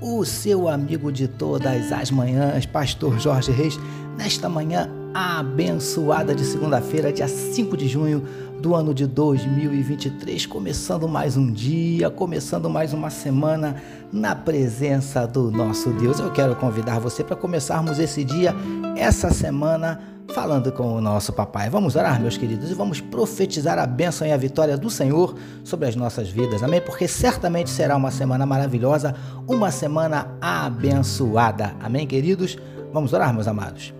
o seu amigo de todas as manhãs, Pastor Jorge Reis, nesta manhã abençoada de segunda-feira, dia 5 de junho do ano de 2023, começando mais um dia, começando mais uma semana na presença do nosso Deus. Eu quero convidar você para começarmos esse dia, essa semana falando com o nosso papai. Vamos orar, meus queridos, e vamos profetizar a bênção e a vitória do Senhor sobre as nossas vidas. Amém? Porque certamente será uma semana maravilhosa, uma semana abençoada. Amém, queridos? Vamos orar, meus amados.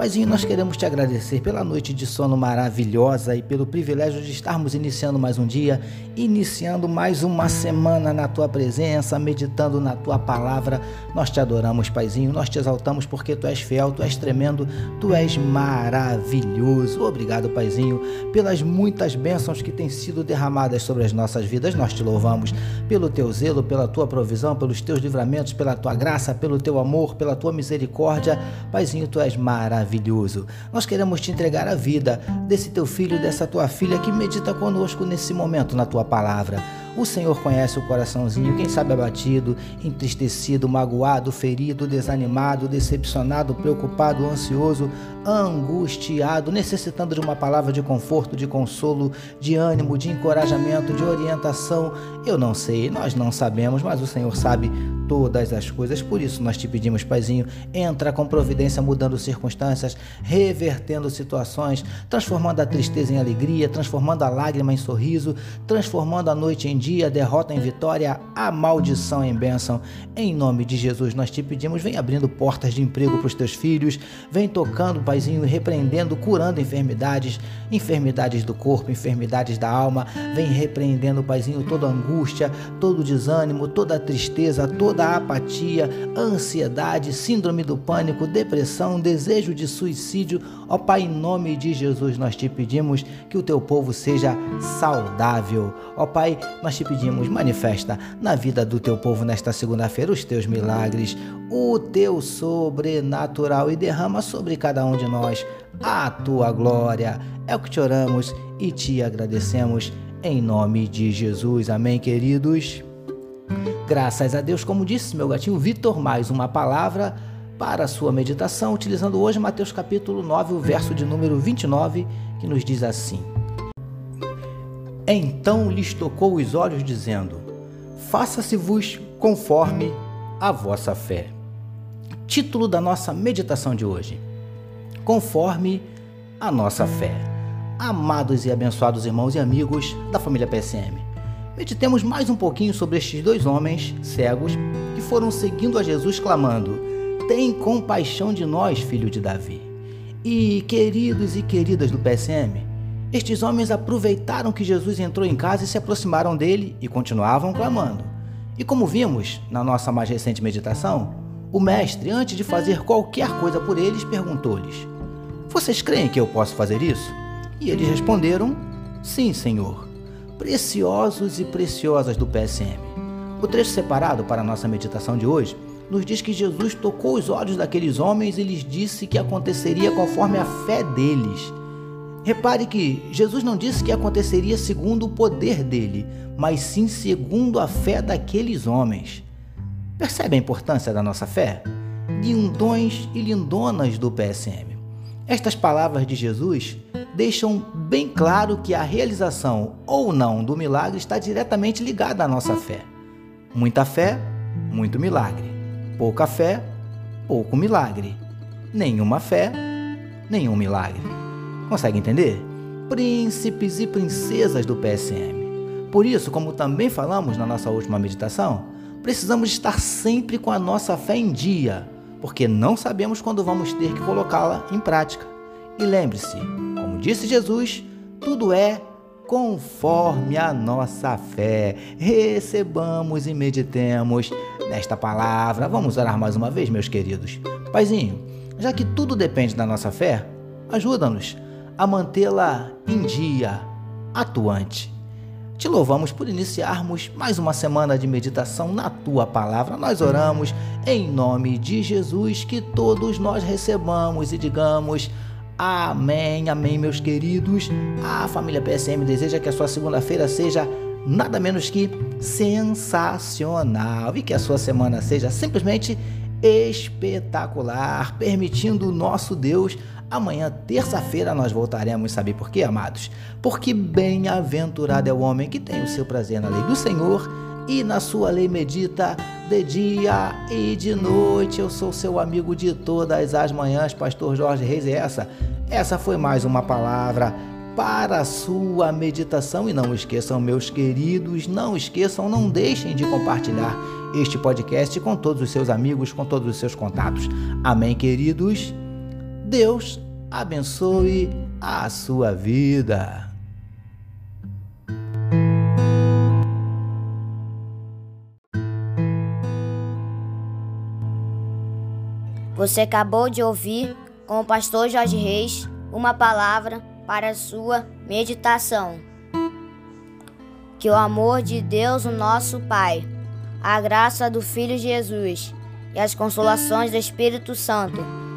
Paizinho, nós queremos te agradecer pela noite de sono maravilhosa e pelo privilégio de estarmos iniciando mais um dia, iniciando mais uma semana na tua presença, meditando na tua palavra. Nós te adoramos, Paizinho, nós te exaltamos porque tu és fiel, tu és tremendo, tu és maravilhoso. Obrigado, Paizinho, pelas muitas bênçãos que têm sido derramadas sobre as nossas vidas. Nós te louvamos pelo teu zelo, pela tua provisão, pelos teus livramentos, pela tua graça, pelo teu amor, pela tua misericórdia. Paizinho, tu és maravilhoso maravilhoso. Nós queremos te entregar a vida desse teu filho, dessa tua filha que medita conosco nesse momento na tua palavra. O Senhor conhece o coraçãozinho, quem sabe abatido, entristecido, magoado, ferido, desanimado, decepcionado, preocupado, ansioso, angustiado, necessitando de uma palavra de conforto, de consolo, de ânimo, de encorajamento, de orientação. Eu não sei, nós não sabemos, mas o Senhor sabe todas as coisas. Por isso nós te pedimos, Paizinho, entra com providência, mudando circunstâncias, revertendo situações, transformando a tristeza em alegria, transformando a lágrima em sorriso, transformando a noite em dia, derrota em vitória, a maldição em bênção. Em nome de Jesus nós te pedimos, vem abrindo portas de emprego para os teus filhos, vem tocando, Paizinho, repreendendo, curando enfermidades, enfermidades do corpo, enfermidades da alma, vem repreendendo, Paizinho, toda angústia, todo desânimo, toda tristeza, toda da apatia, ansiedade, síndrome do pânico, depressão, desejo de suicídio. Ó Pai, em nome de Jesus, nós te pedimos que o teu povo seja saudável. Ó Pai, nós te pedimos, manifesta na vida do teu povo nesta segunda-feira os teus milagres, o teu sobrenatural e derrama sobre cada um de nós a tua glória. É o que te oramos e te agradecemos em nome de Jesus. Amém, queridos. Graças a Deus, como disse meu gatinho Vitor, mais uma palavra para a sua meditação, utilizando hoje Mateus capítulo 9, o verso de número 29, que nos diz assim: Então lhes tocou os olhos, dizendo: Faça-se-vos conforme a vossa fé. Título da nossa meditação de hoje: Conforme a nossa fé. Amados e abençoados irmãos e amigos da família PSM. Meditemos mais um pouquinho sobre estes dois homens cegos que foram seguindo a Jesus clamando: Tem compaixão de nós, filho de Davi. E, queridos e queridas do PSM, estes homens aproveitaram que Jesus entrou em casa e se aproximaram dele e continuavam clamando. E como vimos na nossa mais recente meditação, o mestre, antes de fazer qualquer coisa por eles, perguntou-lhes: Vocês creem que eu posso fazer isso? E eles responderam: Sim, Senhor preciosos e preciosas do PSM. O trecho separado para a nossa meditação de hoje nos diz que Jesus tocou os olhos daqueles homens e lhes disse que aconteceria conforme a fé deles. Repare que Jesus não disse que aconteceria segundo o poder dele, mas sim segundo a fé daqueles homens. Percebe a importância da nossa fé? Lindões e lindonas do PSM. Estas palavras de Jesus deixam bem claro que a realização ou não do milagre está diretamente ligada à nossa fé. Muita fé, muito milagre. Pouca fé, pouco milagre. Nenhuma fé, nenhum milagre. Consegue entender? Príncipes e princesas do PSM. Por isso, como também falamos na nossa última meditação, precisamos estar sempre com a nossa fé em dia, porque não sabemos quando vamos ter que colocá-la em prática. E lembre-se, como disse Jesus, tudo é conforme a nossa fé. Recebamos e meditemos nesta palavra. Vamos orar mais uma vez, meus queridos. Paizinho, já que tudo depende da nossa fé, ajuda-nos a mantê-la em dia, atuante. Te louvamos por iniciarmos mais uma semana de meditação na tua palavra. Nós oramos em nome de Jesus que todos nós recebamos e digamos Amém, amém, meus queridos. A família PSM deseja que a sua segunda-feira seja nada menos que sensacional e que a sua semana seja simplesmente espetacular, permitindo o nosso Deus. Amanhã, terça-feira, nós voltaremos. Sabe por quê, amados? Porque bem-aventurado é o homem que tem o seu prazer na lei do Senhor e na sua lei medita de dia e de noite. Eu sou seu amigo de todas as manhãs, Pastor Jorge Reis. E essa essa foi mais uma palavra para a sua meditação e não esqueçam, meus queridos, não esqueçam, não deixem de compartilhar este podcast com todos os seus amigos, com todos os seus contatos. Amém, queridos. Deus abençoe a sua vida. Você acabou de ouvir com o pastor Jorge Reis uma palavra para sua meditação. Que o amor de Deus, o nosso Pai, a graça do Filho Jesus e as consolações do Espírito Santo